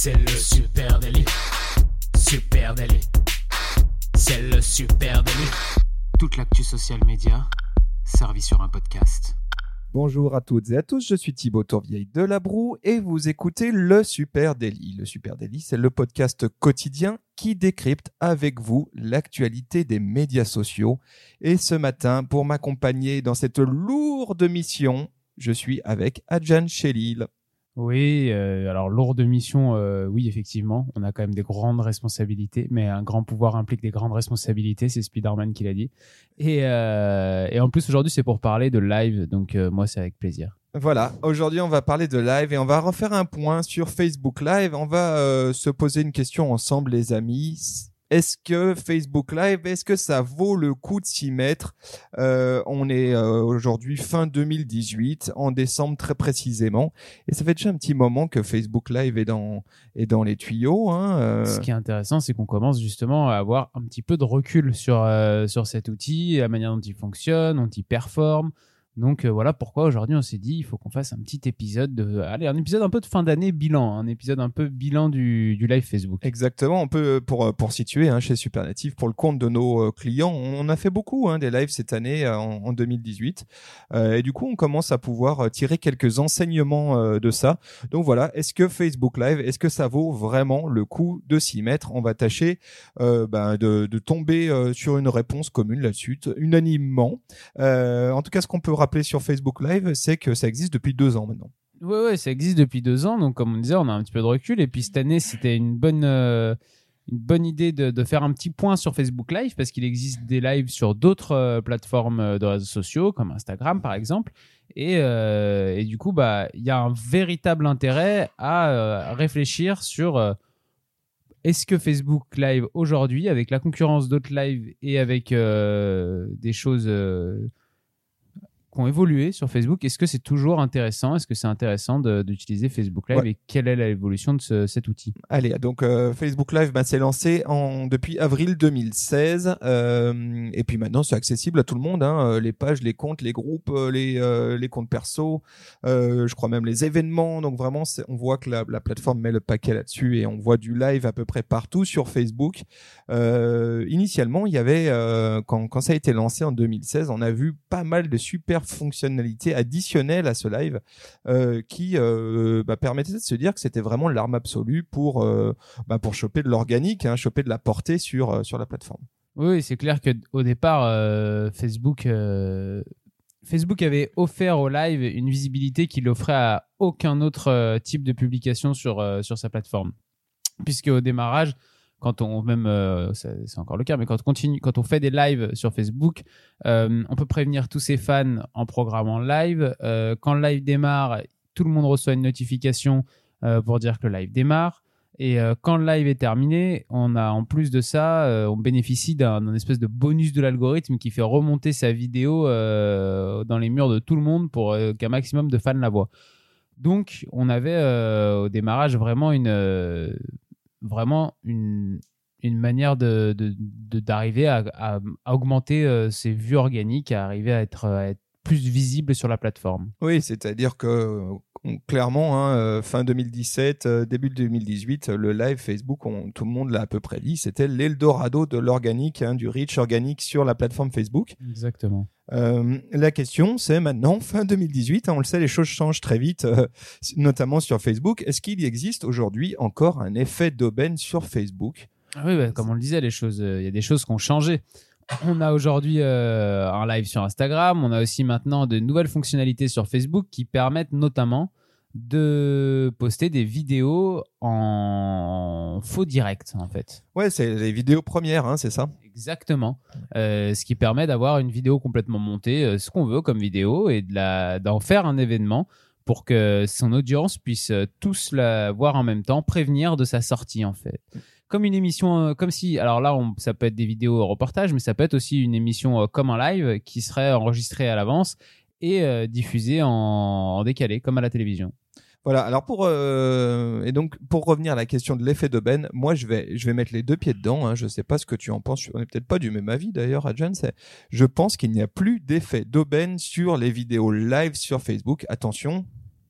C'est le super délit. Super délit. C'est le super délit. Toute l'actu social média servie sur un podcast. Bonjour à toutes et à tous, je suis Thibaut Tourvieille de La Broue et vous écoutez le Super Daily. Le Super Daily, c'est le podcast quotidien qui décrypte avec vous l'actualité des médias sociaux. Et ce matin, pour m'accompagner dans cette lourde mission, je suis avec Adjan Chelil. Oui, euh, alors lourde mission, euh, oui, effectivement, on a quand même des grandes responsabilités, mais un grand pouvoir implique des grandes responsabilités, c'est Spider-Man qui l'a dit. Et, euh, et en plus, aujourd'hui, c'est pour parler de live, donc moi, c'est avec plaisir. Voilà, aujourd'hui on va parler de live et on va refaire un point sur Facebook Live. On va se poser une question ensemble les amis. Est-ce que Facebook Live, est-ce que ça vaut le coup de s'y mettre? Euh, On est euh, aujourd'hui fin 2018, en décembre très précisément, et ça fait déjà un petit moment que Facebook Live est dans est dans les tuyaux. Hein, euh. Ce qui est intéressant, c'est qu'on commence justement à avoir un petit peu de recul sur sur cet outil, la manière dont il fonctionne, dont il performe, donc euh, voilà pourquoi aujourd'hui on s'est dit il faut qu'on fasse un petit épisode de allez un épisode un peu de fin d'année bilan, un épisode un peu bilan du, du live Facebook. Exactement, on peut pour euh, pour situer hein, chez Supernative pour le compte de nos euh, clients, on a fait beaucoup hein, des lives cette année en, en 2018 euh, et du coup on commence à pouvoir tirer quelques enseignements de ça. Donc voilà, est-ce que Facebook Live, est-ce que ça vaut vraiment le coup de s'y mettre? On va tâcher ben, de, de tomber sur une réponse commune là-dessus, unanimement. en tout cas, ce qu'on peut sur Facebook Live, c'est que ça existe depuis deux ans maintenant. Oui, ouais, ça existe depuis deux ans. Donc, comme on disait, on a un petit peu de recul. Et puis, cette année, c'était une bonne, euh, une bonne idée de, faire un petit point sur Facebook Live parce qu'il existe des lives sur d'autres euh, plateformes euh, de réseaux sociaux, comme Instagram, par exemple. Et, du coup, bah, il y a un véritable intérêt à réfléchir sur est-ce que Facebook Live aujourd'hui, avec la concurrence d'autres lives et avec des choses ont évolué sur Facebook. Est-ce que c'est toujours intéressant? Est-ce que c'est intéressant d'utiliser Facebook Live et quelle est l'évolution de cet outil? Allez, donc euh, Facebook Live bah, s'est lancé en, depuis avril 2016 euh, et puis maintenant c'est accessible à tout le monde. Hein, euh, les pages, les comptes, les groupes, les, les comptes perso, je crois même les événements. Donc vraiment, on voit que la, la, plateforme met le paquet là-dessus et on voit du live à peu près partout sur Facebook. initialement, il y avait quand, quand ça a été lancé en 2016, on a vu pas mal de super fonctionnalité additionnelle à ce live euh, qui euh, bah, permettait de se dire que c'était vraiment l'arme absolue pour euh, bah, pour choper de l'organique, hein, choper de la portée sur sur la plateforme. Oui, c'est clair que au départ Facebook Facebook avait offert au live une visibilité qu'il offrait à aucun autre type de publication sur sur sa plateforme, puisque au démarrage quand on même euh, c'est encore le cas mais quand on continue quand on fait des lives sur Facebook euh, on peut prévenir tous ses fans en programmant live. Euh, quand le live démarre tout le monde reçoit une notification pour dire que le live démarre. Et quand le live est terminé on a en plus de ça on bénéficie d'un espèce de bonus de l'algorithme qui fait remonter sa vidéo dans les murs de tout le monde pour qu'un maximum de fans la voient. Donc on avait au démarrage vraiment une vraiment une, une manière de, d'arriver à, à, augmenter euh, ses vues organiques, à arriver à être, à être plus visible sur la plateforme. Oui, c'est-à-dire que clairement, hein, euh, fin 2017, euh, début 2018, le live Facebook, tout le monde l'a à peu près dit, c'était l'Eldorado de l'organique, hein, du reach organique sur la plateforme Facebook. Exactement. Euh, la question, c'est maintenant, fin 2018, hein, on le sait, les choses changent très vite, notamment sur Facebook. Est-ce qu'il existe aujourd'hui encore un effet d'aubaine sur Facebook? Ah Oui, bah, comme on le disait, choses, il y a des choses qui ont changé. On a aujourd'hui euh, un live sur Instagram. On a aussi maintenant de nouvelles fonctionnalités sur Facebook qui permettent notamment de poster des vidéos en faux direct en fait. Ouais, c'est les vidéos premières, hein, c'est ça Exactement. Euh, ce qui permet d'avoir une vidéo complètement montée, euh, ce qu'on veut comme vidéo, et d'en faire un événement pour que son audience puisse tous la voir en même temps, prévenir de sa sortie en fait comme une émission, euh, comme si, alors là, on, ça peut être des vidéos reportages, mais ça peut être aussi une émission euh, comme un live qui serait enregistrée à l'avance et euh, diffusée en, décalé, comme à la télévision. Voilà. Alors pour et donc pour revenir à la question de l'effet d'aubaine, moi je vais je vais mettre les deux pieds dedans. Hein, je sais pas ce que tu en penses. On n'est peut-être pas du même avis d'ailleurs, Adjan. Je pense qu'il n'y a plus d'effet d'aubaine sur les vidéos live sur Facebook. Attention,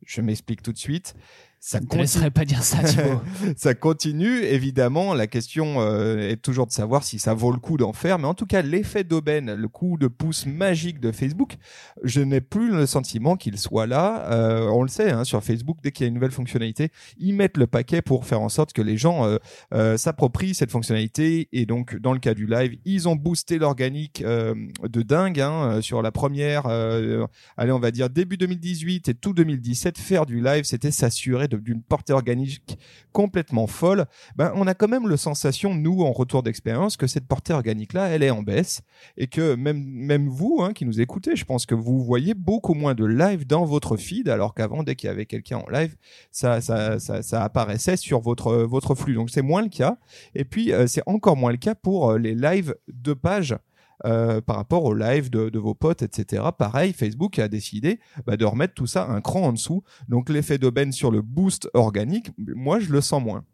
je m'explique tout de suite Ça ne te laisserai pas dire ça, Thibaut. ça continue, évidemment. La question euh, est toujours de savoir si ça vaut le coup d'en faire. Mais en tout cas, l'effet d'aubaine, le coup de pouce magique de Facebook, je n'ai plus le sentiment qu'il soit là. Euh, on le sait, hein, sur Facebook, dès qu'il y a une nouvelle fonctionnalité, ils mettent le paquet pour faire en sorte que les gens euh, euh, s'approprient cette fonctionnalité. Et donc, dans le cas du live, ils ont boosté l'organique euh, de dingue hein, sur la première. euh, allez, on va dire début 2018 et tout 2017, faire du live, c'était s'assurer d'une portée organique complètement folle. Ben, on a quand même le sensation, nous, en retour d'expérience, que cette portée organique-là, elle est en baisse et que même, même vous, hein, qui nous écoutez, je pense que vous voyez beaucoup moins de live dans votre feed, alors qu'avant, dès qu'il y avait quelqu'un en live, ça, ça, ça, ça apparaissait sur votre, votre flux. Donc, c'est moins le cas. Et puis, euh, c'est encore moins le cas pour euh, les lives de page. Euh, par rapport aux lives de, vos potes, etc. Pareil, Facebook a décidé bah, de remettre tout ça un cran en dessous. Donc l'effet d'aubaine sur le boost organique, moi je le sens moins.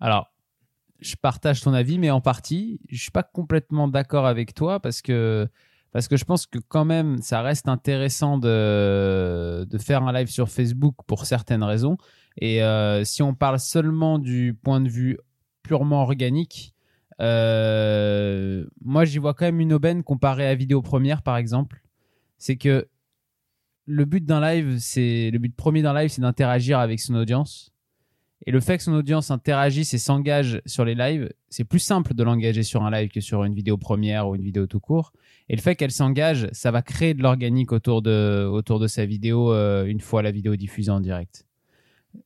Alors, je partage ton avis, mais en partie, je suis pas complètement d'accord avec toi parce que parce que je pense que quand même, ça reste intéressant de de faire un live sur Facebook pour certaines raisons. Et euh, si on parle seulement du point de vue purement organique, euh, moi j'y vois quand même une aubaine comparée à vidéo première, par exemple. C'est que le but d'un live, c'est le but premier d'un live, c'est d'interagir avec son audience. Et le fait que son audience interagisse et s'engage sur les lives, c'est plus simple de l'engager sur un live que sur une vidéo première ou une vidéo tout court. Et le fait qu'elle s'engage, ça va créer de l'organique autour de, autour de sa vidéo euh, une fois la vidéo diffusée en direct.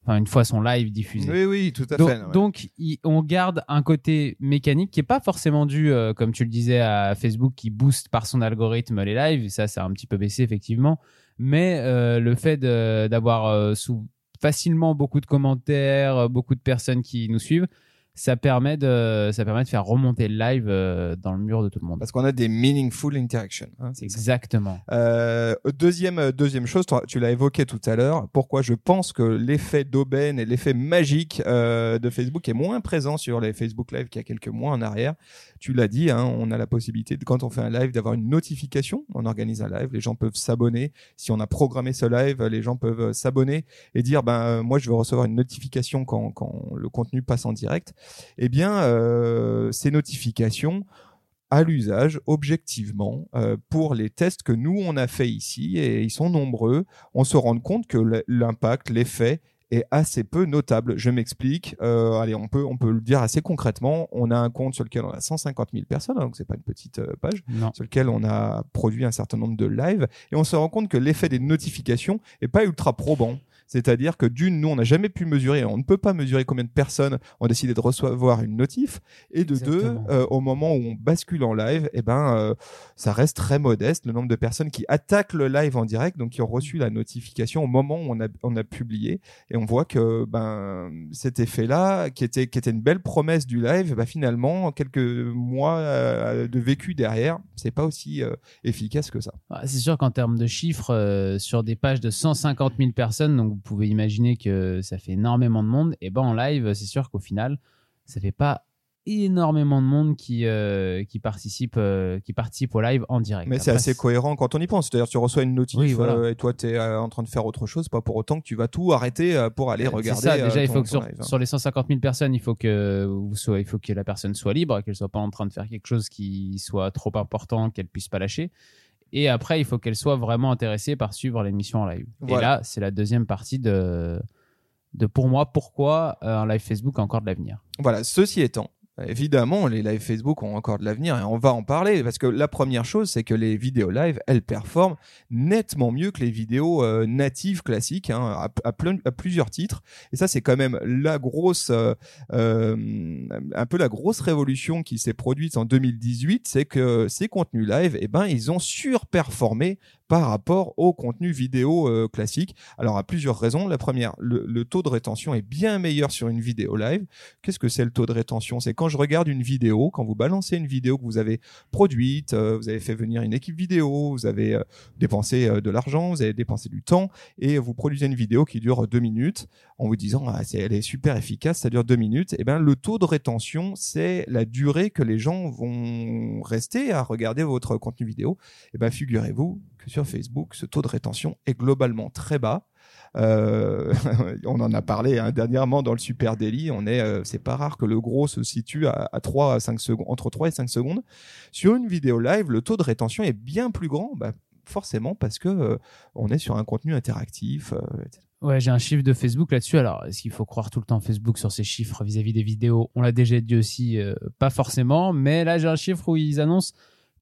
Enfin, une fois son live diffusé. Oui, oui, tout à donc, fait. ouais. donc, il- on garde un côté mécanique qui est pas forcément dû, euh, comme tu le disais, à Facebook qui booste par son algorithme les lives. Ça, ça a un petit peu baissé effectivement. Mais euh, le fait d'avoir euh, facilement beaucoup de commentaires, beaucoup de personnes qui nous suivent, ça permet de, ça permet de faire remonter le live euh, dans le mur de tout le monde. Parce qu'on a des meaningful interactions. hein. Exactement. Euh, deuxième, euh, deuxième chose, toi, tu l'as évoqué tout à l'heure, pourquoi je pense que l'effet d'aubaine et l'effet magique euh, de Facebook est moins présent sur les Facebook Live qu'il y a quelques mois en arrière. Tu l'as dit, hein, on a la possibilité, de, quand on fait un live, d'avoir une notification. On organise un live, les gens peuvent s'abonner. Si on a programmé ce live, les gens peuvent euh, s'abonner et dire, ben euh, moi je veux recevoir une notification quand, quand le contenu passe en direct. Eh bien, euh, ces notifications à l'usage objectivement euh, pour les tests que nous on a fait ici et ils sont nombreux on se rend compte que l'impact l'effet est assez peu notable je m'explique Euh, allez on peut on peut le dire assez concrètement on a un compte sur lequel on a 150 000 personnes hein, donc c'est pas une petite page Non. sur lequel on a produit un certain nombre de lives et on se rend compte que l'effet des notifications est pas ultra probant. C'est-à-dire que d'une, nous, on n'a jamais pu mesurer, on ne peut pas mesurer combien de personnes ont décidé de recevoir une notif, et de deux, euh, au moment où on bascule en live, eh ben, euh, ça reste très modeste, le nombre de personnes qui attaquent le live en direct, donc qui ont reçu la notification au moment où on a, on a publié, et on voit que ben cet effet-là, qui était, qui était une belle promesse du live, ben, finalement, quelques mois euh, de vécu derrière, c'est pas aussi euh, efficace que ça. C'est sûr qu'en termes de chiffres, euh, sur des pages de 150 000 personnes, donc pouvez imaginer que ça fait énormément de monde, et ben en live, c'est sûr qu'au final, ça fait pas énormément de monde qui, euh, qui, participe, euh, qui participe au live en direct. Mais c'est assez cohérent quand on y pense. C'est-à-dire, tu reçois une notif Oui, voilà. euh, et toi, tu es en train de faire autre chose, pas pour autant que tu vas tout arrêter pour aller C'est regarder. ça, déjà, il faut que ton sur, live, hein. sur les 150 000 personnes, il faut que, vous soyez, il faut que la personne soit libre, qu'elle soit pas en train de faire quelque chose qui soit trop important, qu'elle puisse pas lâcher. Et après, il faut qu'elle soit vraiment intéressée par suivre l'émission en live. Et là, c'est la deuxième partie de, de pour moi, pourquoi euh, un live Facebook a encore de l'avenir. Voilà, ceci étant, évidemment, les lives Facebook ont encore de l'avenir et on va en parler parce que la première chose, c'est que les vidéos live, elles performent nettement mieux que les vidéos euh, natives classiques hein, à, plusieurs titres. Et ça, c'est quand même la grosse, euh, euh, un peu la grosse révolution qui s'est produite en 2018, c'est que ces contenus live, eh ben, ils ont surperformé par rapport au contenu vidéo euh, classique. Alors à plusieurs raisons. La première, le, taux de rétention est bien meilleur sur une vidéo live. Qu'est-ce que c'est le taux de rétention? C'est quand je regarde une vidéo, quand vous balancez une vidéo que vous avez produite, euh, vous avez fait venir une équipe vidéo, vous avez euh, dépensé de l'argent, vous avez dépensé du temps, et vous produisez une vidéo qui dure deux minutes en vous disant ah, elle est super efficace, ça dure deux minutes. Et ben le taux de rétention, c'est la durée que les gens vont rester à regarder votre contenu vidéo. Et ben figurez-vous que sur Facebook, ce taux de rétention est globalement très bas. Euh, on en a parlé hein, dernièrement dans le Super Daily. On est, euh, c'est pas rare que le gros se situe à, à 3 à 5 secondes, entre 3 et 5 secondes. Sur une vidéo live, le taux de rétention est bien plus grand. Bah, forcément parce que euh, on est sur un contenu interactif. euh, etc. Ouais, j'ai un chiffre de Facebook là-dessus. Alors, est-ce qu'il faut croire tout le temps Facebook sur ces chiffres vis-à-vis des vidéos? On l'a déjà dit aussi, euh, pas forcément. Mais là, j'ai un chiffre où ils annoncent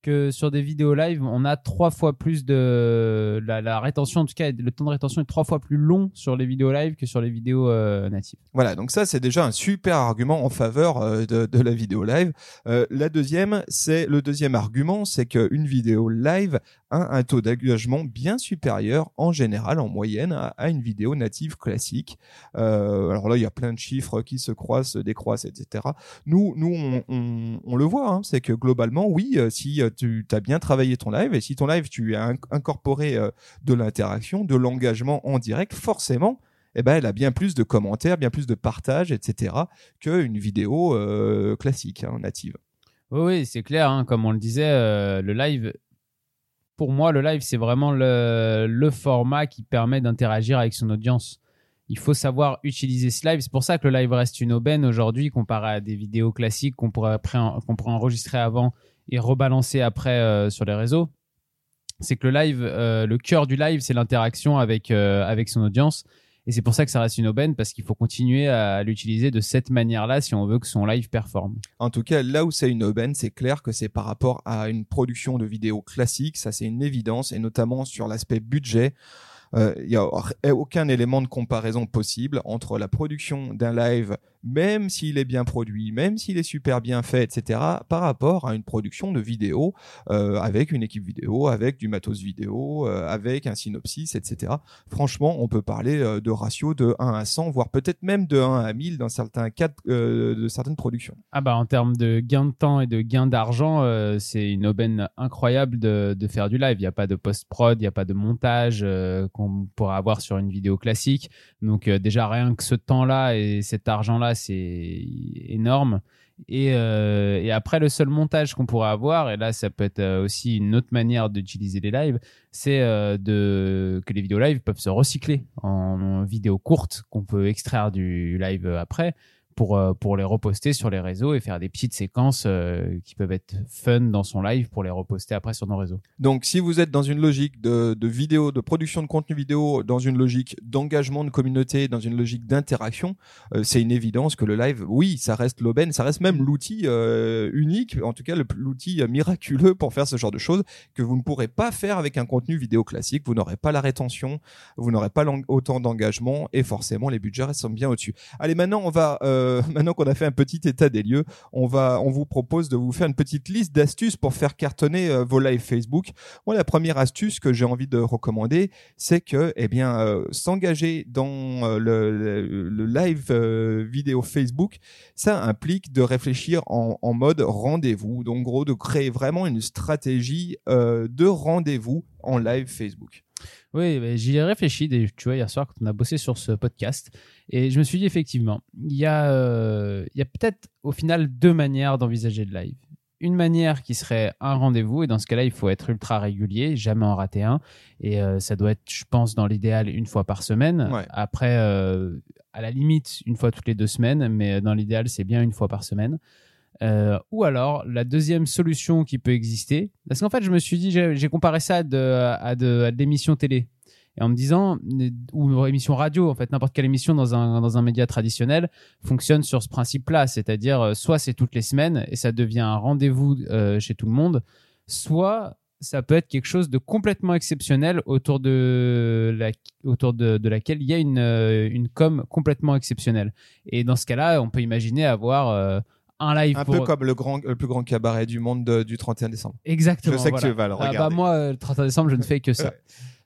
que sur des vidéos live, on a trois fois plus de la, la rétention, en tout cas, le temps de rétention est trois fois plus long sur les vidéos live que sur les vidéos euh, natives. Voilà, donc ça c'est déjà un super argument en faveur euh, de, de la vidéo live. Euh, la deuxième, c'est le deuxième argument, c'est qu'une vidéo live a un taux d'engagement bien supérieur en général, en moyenne, à, à une vidéo native classique. Euh, alors là, il y a plein de chiffres qui se croisent, se décroissent, etc. Nous, nous, on, on, le voit, hein, c'est que globalement, oui, euh, si euh, tu as bien travaillé ton live et si ton live tu as inc- incorporé euh, de l'interaction, de l'engagement en direct, forcément, eh ben, elle a bien plus de commentaires, bien plus de partages, etc., qu'une vidéo euh, classique, hein, native. Oui, oui, c'est clair. hein, comme on le disait, euh, le live, pour moi, le live, c'est vraiment le, format qui permet d'interagir avec son audience. Il faut savoir utiliser ce live. C'est pour ça que le live reste une aubaine aujourd'hui, comparé à des vidéos classiques qu'on pourrait, enregistrer avant et rebalancer après euh, sur les réseaux. C'est que le live, euh, le cœur du live, c'est l'interaction avec, euh, avec son audience. Et c'est pour ça que ça reste une aubaine, parce qu'il faut continuer à l'utiliser de cette manière-là si on veut que son live performe. En tout cas, là où c'est une aubaine, c'est clair que c'est par rapport à une production de vidéos classique, ça c'est une évidence, et notamment sur l'aspect budget. Euh, Il n'y a aucun élément de comparaison possible entre la production d'un live, même s'il est bien produit, même s'il est super bien fait, etc., par rapport à une production de vidéo euh, avec une équipe vidéo, avec du matos vidéo, euh, avec un synopsis, etc. Franchement, on peut parler euh, de ratio de 1 à 100, voire peut-être même de 1 à 1000 dans certains cas de certaines productions. Ah bah en termes de gain de temps et de gain d'argent, c'est une aubaine incroyable de, de faire du live. Il n'y a pas de post-prod, il n'y a pas de montage qu'on pourra avoir sur une vidéo classique. Donc déjà rien que ce temps-là et cet argent-là, c'est énorme. Et, euh, et après, le seul montage qu'on pourrait avoir, et là, ça peut être euh, aussi une autre manière d'utiliser les lives, c'est euh, de que les vidéos live peuvent se recycler en, en vidéos courtes qu'on peut extraire du live après pour, euh, pour les reposter sur les réseaux et faire des petites séquences euh, qui peuvent être fun dans son live pour les reposter après sur nos réseaux. Donc, si vous êtes dans une logique de, de vidéo, de production de contenu vidéo, dans une logique d'engagement de communauté, dans une logique d'interaction, euh, c'est une évidence que le live, oui, ça reste l'aubaine, ça reste même l'outil unique, en tout cas l'outil miraculeux pour faire ce genre de choses que vous ne pourrez pas faire avec un contenu vidéo classique. Vous n'aurez pas la rétention, vous n'aurez pas autant d'engagement et forcément les budgets restent bien au-dessus. Allez, maintenant on va, euh, maintenant qu'on a fait un petit état des lieux, on vous propose de vous faire une petite liste d'astuces pour faire cartonner euh, vos lives Facebook. Moi, la première astuce que j'ai envie de recommander, c'est que, eh euh, s'engager dans le, live vidéo Facebook, ça implique de réfléchir en, en mode rendez-vous. Donc, gros, de créer vraiment une stratégie de rendez-vous en live Facebook. Oui, bah, j'y ai réfléchi, tu vois, hier soir quand on a bossé sur ce podcast, et je me suis dit effectivement, il y a, euh, il y a peut-être au final deux manières d'envisager le live. Une manière qui serait un rendez-vous, et dans ce cas-là, il faut être ultra régulier, jamais en rater un, et euh, ça doit être, je pense, dans l'idéal, une fois par semaine. Ouais. Après, euh, à la limite, une fois toutes les deux semaines, mais dans l'idéal, c'est bien une fois par semaine. Euh, ou alors, la deuxième solution qui peut exister, parce qu'en fait, je me suis dit, j'ai comparé ça à de, à de, à l'émission télé. Et en me disant, ou émission radio, en fait, n'importe quelle émission dans un, dans un média traditionnel fonctionne sur ce principe-là. C'est-à-dire, euh, soit c'est toutes les semaines et ça devient un rendez-vous euh, chez tout le monde, soit ça peut être quelque chose de complètement exceptionnel autour de, la, autour de, laquelle il y a une, euh, une com complètement exceptionnelle. Et dans ce cas-là, on peut imaginer avoir euh, un live Un pour... peu comme le, grand, le plus grand cabaret du monde de- du 31 décembre. Exactement. Je sais que tu vas le Ah bah regarder. moi, euh, le 31 décembre, je ne fais que ça.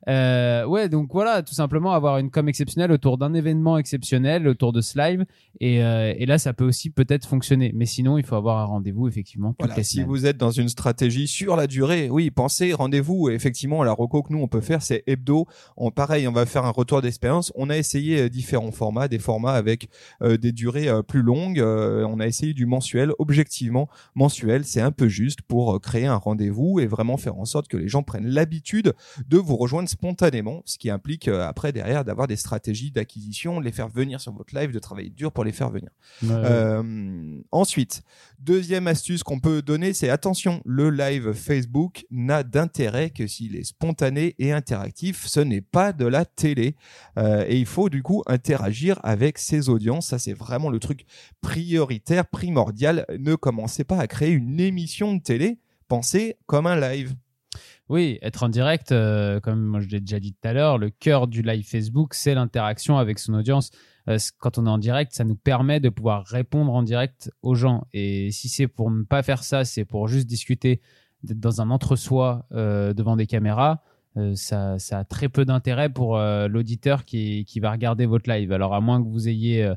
Euh, ouais, donc voilà, tout simplement avoir une com exceptionnelle autour d'un événement exceptionnel, autour de ce live. Et, euh, et là, ça peut aussi peut-être fonctionner. Mais sinon, il faut avoir un rendez-vous, effectivement, Voilà, si vous êtes dans une stratégie sur la durée, oui, pensez, rendez-vous. Effectivement, la reco que nous, on peut faire, c'est hebdo. On, pareil, on va faire un retour d'expérience. On a essayé euh, différents formats, des formats avec euh, des durées euh, plus longues. On a essayé du mensuel. Objectivement, mensuel, c'est un peu juste pour créer un rendez-vous et vraiment faire en sorte que les gens prennent l'habitude de vous rejoindre spontanément, ce qui implique euh, après derrière d'avoir des stratégies d'acquisition, de les faire venir sur votre live, de travailler dur pour les faire venir. Euh, ensuite, deuxième astuce qu'on peut donner, c'est attention, le live Facebook n'a d'intérêt que s'il est spontané et interactif. Ce n'est pas de la télé euh, et il faut du coup interagir avec ses audiences. Ça, c'est vraiment le truc prioritaire, primordial. Ne commencez pas à créer une émission de télé. Pensez comme un live. Oui, être en direct, euh, comme je l'ai déjà dit tout à l'heure, le cœur du live Facebook, c'est l'interaction avec son audience. Euh, quand on est en direct, ça nous permet de pouvoir répondre en direct aux gens. Et si c'est pour ne pas faire ça, c'est pour juste discuter, d'être dans un entre-soi euh, devant des caméras, ça, a très peu d'intérêt pour l'auditeur qui, va regarder votre live. Alors à moins que vous ayez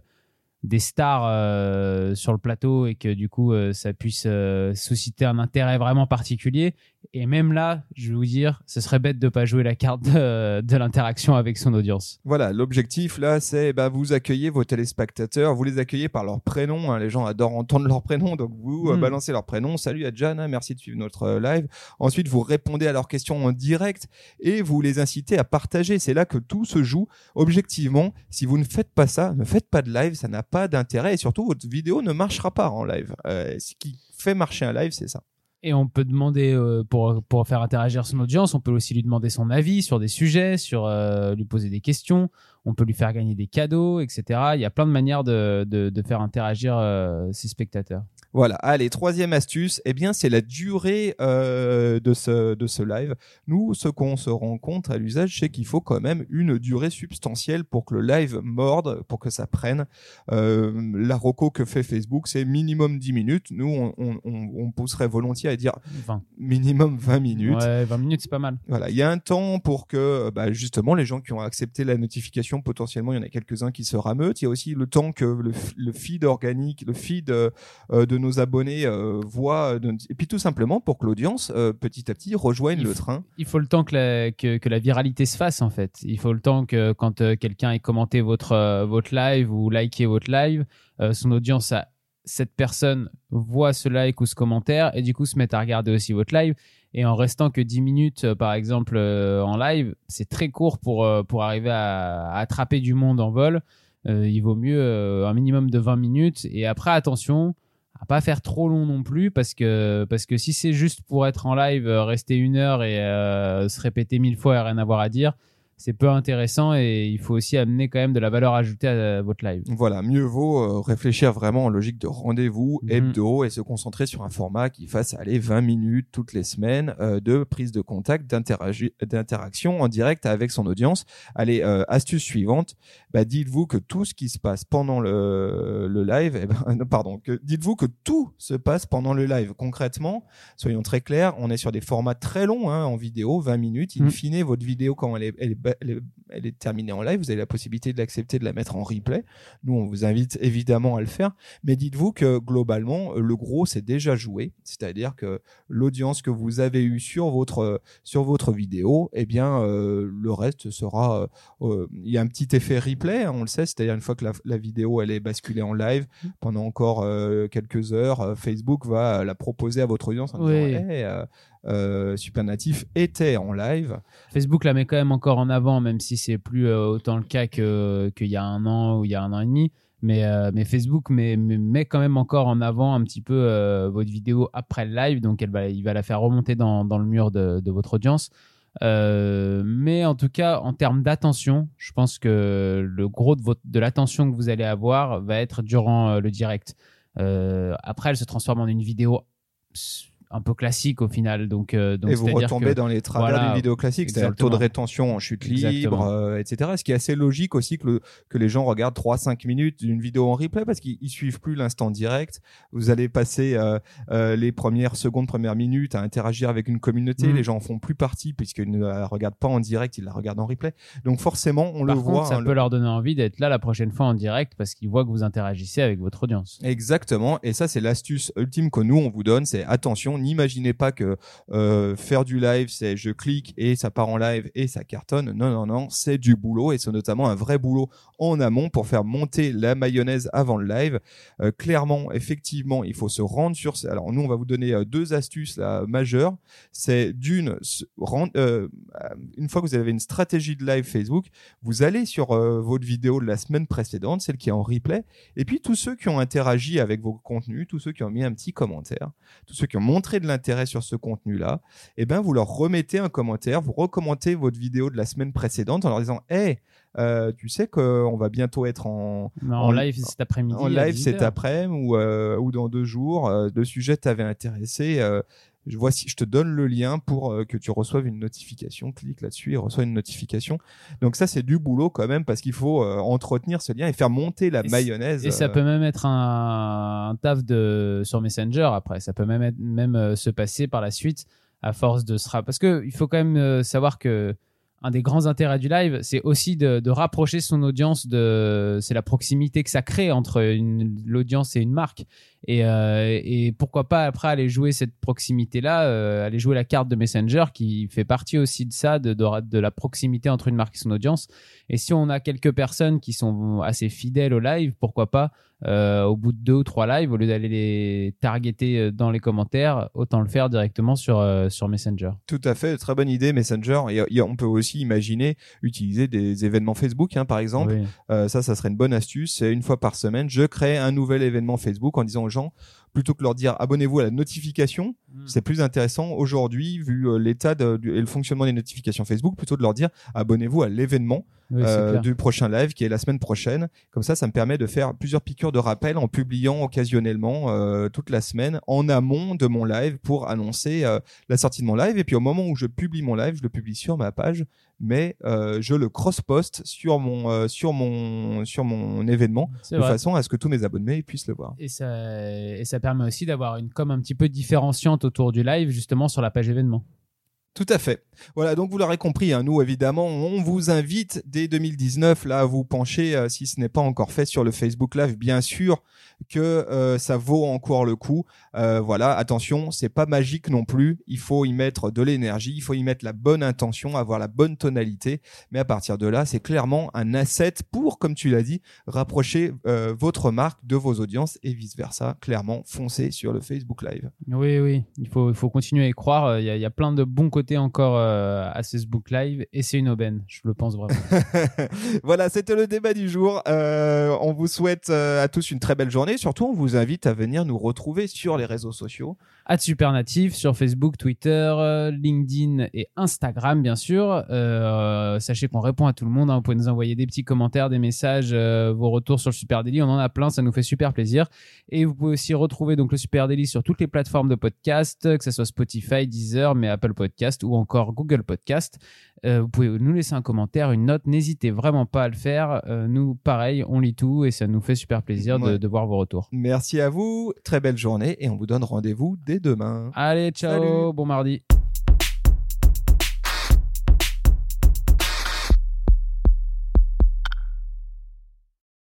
des stars sur le plateau et que du coup ça puisse susciter un intérêt vraiment particulier. Et même là, je vais vous dire, ce serait bête de pas jouer la carte de, l'interaction avec son audience. Voilà, l'objectif là, c'est bah, vous accueillez vos téléspectateurs, vous les accueillez par leur prénom. Hein. les gens adorent entendre leur prénom, donc vous hmm. balancez leur prénom. Salut Adjana, merci de suivre notre live. Ensuite, vous répondez à leurs questions en direct et vous les incitez à partager. C'est là que tout se joue. Objectivement, si vous ne faites pas ça, ne faites pas de live, ça n'a pas d'intérêt et surtout votre vidéo ne marchera pas en live. Euh, ce qui fait marcher un live, c'est ça. Et on peut demander, euh, pour, pour faire interagir son audience, on peut aussi lui demander son avis sur des sujets, sur euh, lui poser des questions, on peut lui faire gagner des cadeaux, etc. Il y a plein de manières de, de, de faire interagir ses spectateurs. Voilà. Allez, troisième astuce, eh bien, c'est la durée euh, de, ce, de ce live. Nous, ce qu'on se rend compte à l'usage, c'est qu'il faut quand même une durée substantielle pour que le live morde, pour que ça prenne. Euh, la roco que fait Facebook, c'est minimum 10 minutes. Nous, on, on, on, pousserait volontiers à dire minimum 20 minutes. Ouais, 20 minutes, c'est pas mal. Voilà. Il y a un temps pour que, bah, justement, les gens qui ont accepté la notification, potentiellement, il y en a quelques-uns qui se rameutent. Il y a aussi le temps que le, le feed organique, le feed euh, de nos abonnés euh, voient. Euh, et puis tout simplement pour que l'audience, euh, petit à petit, rejoigne le train. Il faut le temps que la, que, la viralité se fasse, en fait. Il faut le temps que quand quelqu'un ait commenté votre, votre live ou liké votre live, son audience a cette personne voit ce like ou ce commentaire et du coup se met à regarder aussi votre live. Et en restant que 10 minutes, par exemple, en live, c'est très court pour, pour arriver à, attraper du monde en vol. il vaut mieux un minimum de 20 minutes. Et après, attention, pas faire trop long non plus parce que parce que si c'est juste pour être en live, euh, rester une heure et euh, se répéter mille fois et rien avoir à dire, c'est peu intéressant et il faut aussi amener quand même de la valeur ajoutée à votre live. Voilà, mieux vaut euh, réfléchir vraiment en logique de rendez-vous mhm. hebdo et se concentrer sur un format qui fasse aller 20 minutes toutes les semaines euh, de prise de contact, d'interaction en direct avec son audience. Allez, euh, astuce suivante, bah, dites-vous que tout ce qui se passe pendant le, le live, eh ben, pardon, dites-vous que tout se passe pendant le live. Concrètement, soyons très clairs, on est sur des formats très longs hein, en vidéo, 20 minutes. In mhm. fine, votre vidéo quand elle est, elle est elle est, terminée en live. Vous avez la possibilité de l'accepter, de la mettre en replay. Nous, on vous invite évidemment à le faire. Mais dites-vous que globalement, le gros, c'est déjà joué. C'est-à-dire que l'audience que vous avez eue sur votre, sur votre vidéo, eh bien, euh, le reste sera. Euh, il y a un petit effet replay, hein, on le sait. C'est-à-dire une fois que la, vidéo elle est basculée en live pendant encore euh, quelques heures, Facebook va la proposer à votre audience en disant euh, Supernatif était en live. Facebook la met quand même encore en avant, même si c'est plus euh, autant le cas qu'il y a un an ou il y a un an et demi. Mais, euh, mais Facebook met, quand même encore en avant un petit peu votre vidéo après le live, donc elle va, il va la faire remonter dans, le mur de, votre audience. mais en tout cas, en termes d'attention, je pense que le gros de l'attention que vous allez avoir va être durant le direct. après, elle se transforme en une vidéo un peu classique au final. Donc, euh, donc et vous retombez dans les travers d'une vidéo classique, c'est-à-dire le taux de rétention en chute libre, euh, etc. Ce qui est assez logique aussi que, le, que les gens regardent 3-5 minutes d'une vidéo en replay parce qu'ils suivent plus l'instant direct. Vous allez passer euh, les premières secondes, premières minutes à interagir avec une communauté. Mm. Les gens en font plus partie puisqu'ils ne la regardent pas en direct, ils la regardent en replay. Donc forcément, on le voit. Ça peut leur donner envie d'être là la prochaine fois en direct parce qu'ils voient que vous interagissez avec votre audience. Exactement. Et ça, c'est l'astuce ultime que nous on vous donne, c'est attention n'imaginez pas que euh, faire du live, c'est je clique et ça part en live et ça cartonne. Non, non, non, c'est du boulot et c'est notamment un vrai boulot en amont pour faire monter la mayonnaise avant le live. Euh, clairement, effectivement, il faut se rendre sur. Alors nous, on va vous donner euh, deux astuces là, majeures. C'est d'une, une fois que vous avez une stratégie de live Facebook, vous allez sur votre vidéo de la semaine précédente, celle qui est en replay, et puis tous ceux qui ont interagi avec vos contenus, tous ceux qui ont mis un petit commentaire, tous ceux qui ont montré de l'intérêt sur ce contenu-là, eh ben vous leur remettez un commentaire, vous recommentez votre vidéo de la semaine précédente en leur disant, hey, euh, tu sais qu'on va bientôt être en, en, live cet après-midi. En live cet après-midi ou, euh, ou dans deux jours. Euh, le sujet t'avait intéressé. Je te donne le lien pour que tu reçoives une notification. Clique là-dessus et reçois une notification. Donc ça, c'est du boulot quand même parce qu'il faut entretenir ce lien et faire monter la mayonnaise. Et ça peut même être un, taf de sur Messenger après. Ça peut même être, même se passer par la suite à force de se parce que il faut quand même savoir que un des grands intérêts du live, c'est aussi de, rapprocher son audience de. C'est la proximité que ça crée entre l'audience et une marque. Euh, et, pourquoi pas après aller jouer cette proximité-là, euh, aller jouer la carte de Messenger qui fait partie aussi de ça, de, de, la proximité entre une marque et son audience. Et si on a quelques personnes qui sont assez fidèles au live, pourquoi pas euh, au bout de deux ou trois lives, au lieu d'aller les targeter dans les commentaires, autant le faire directement sur, sur Messenger. Tout à fait, très bonne idée Messenger. Et, on peut aussi imaginer utiliser des événements Facebook, hein, par exemple. ça, ça serait une bonne astuce. Une fois par semaine, je crée un nouvel événement Facebook en disant gens plutôt que leur dire abonnez-vous à la notification, hmm. c'est plus intéressant aujourd'hui, vu euh, l'état et le fonctionnement des notifications Facebook, plutôt de leur dire abonnez-vous à l'événement euh, du prochain live qui est la semaine prochaine. Comme ça, ça me permet de faire plusieurs piqûres de rappel en publiant occasionnellement euh, toute la semaine en amont de mon live pour annoncer la sortie de mon live. Et puis au moment où je publie mon live, je le publie sur ma page mais je le cross-post sur mon sur mon sur mon événement de façon à ce que tous mes abonnés puissent le voir. Et ça et ça permet aussi d'avoir une com un petit peu différenciante autour du live justement sur la page événement. Tout à fait. Voilà, donc vous l'aurez compris, hein, nous évidemment, on vous invite dès 2019 là à vous pencher, euh, si ce n'est pas encore fait, sur le Facebook Live, bien sûr que euh, ça vaut encore le coup. Euh, voilà, attention, c'est pas magique non plus. Il faut y mettre de l'énergie, il faut y mettre la bonne intention, avoir la bonne tonalité. Mais à partir de là, c'est clairement un asset pour, comme tu l'as dit, rapprocher votre marque de vos audiences et vice versa. Clairement, foncez sur le Facebook Live. Oui, oui, il faut, il faut continuer à y croire. Il y, a, il y a plein de bons côtés encore à Facebook Live et c'est une aubaine, je le pense vraiment. voilà, c'était le débat du jour. on vous souhaite à tous une très belle journée surtout, on vous invite à venir nous retrouver sur les réseaux sociaux. À Supernatif sur Facebook, Twitter, euh, LinkedIn et Instagram, bien sûr. Euh, sachez qu'on répond à tout le monde. Hein. Vous pouvez nous envoyer des petits commentaires, des messages, euh, vos retours sur le Super Daily. On en a plein, ça nous fait super plaisir. Et vous pouvez aussi retrouver donc le Super Daily sur toutes les plateformes de podcast, que ce soit Spotify, Deezer, mais Apple Podcast ou encore Google Podcast. vous pouvez nous laisser un commentaire, une note. N'hésitez vraiment pas à le faire. nous, pareil, on lit tout et ça nous fait super plaisir de, de voir vos retour. Merci à vous, très belle journée et on vous donne rendez-vous dès demain. Allez, ciao, bon mardi.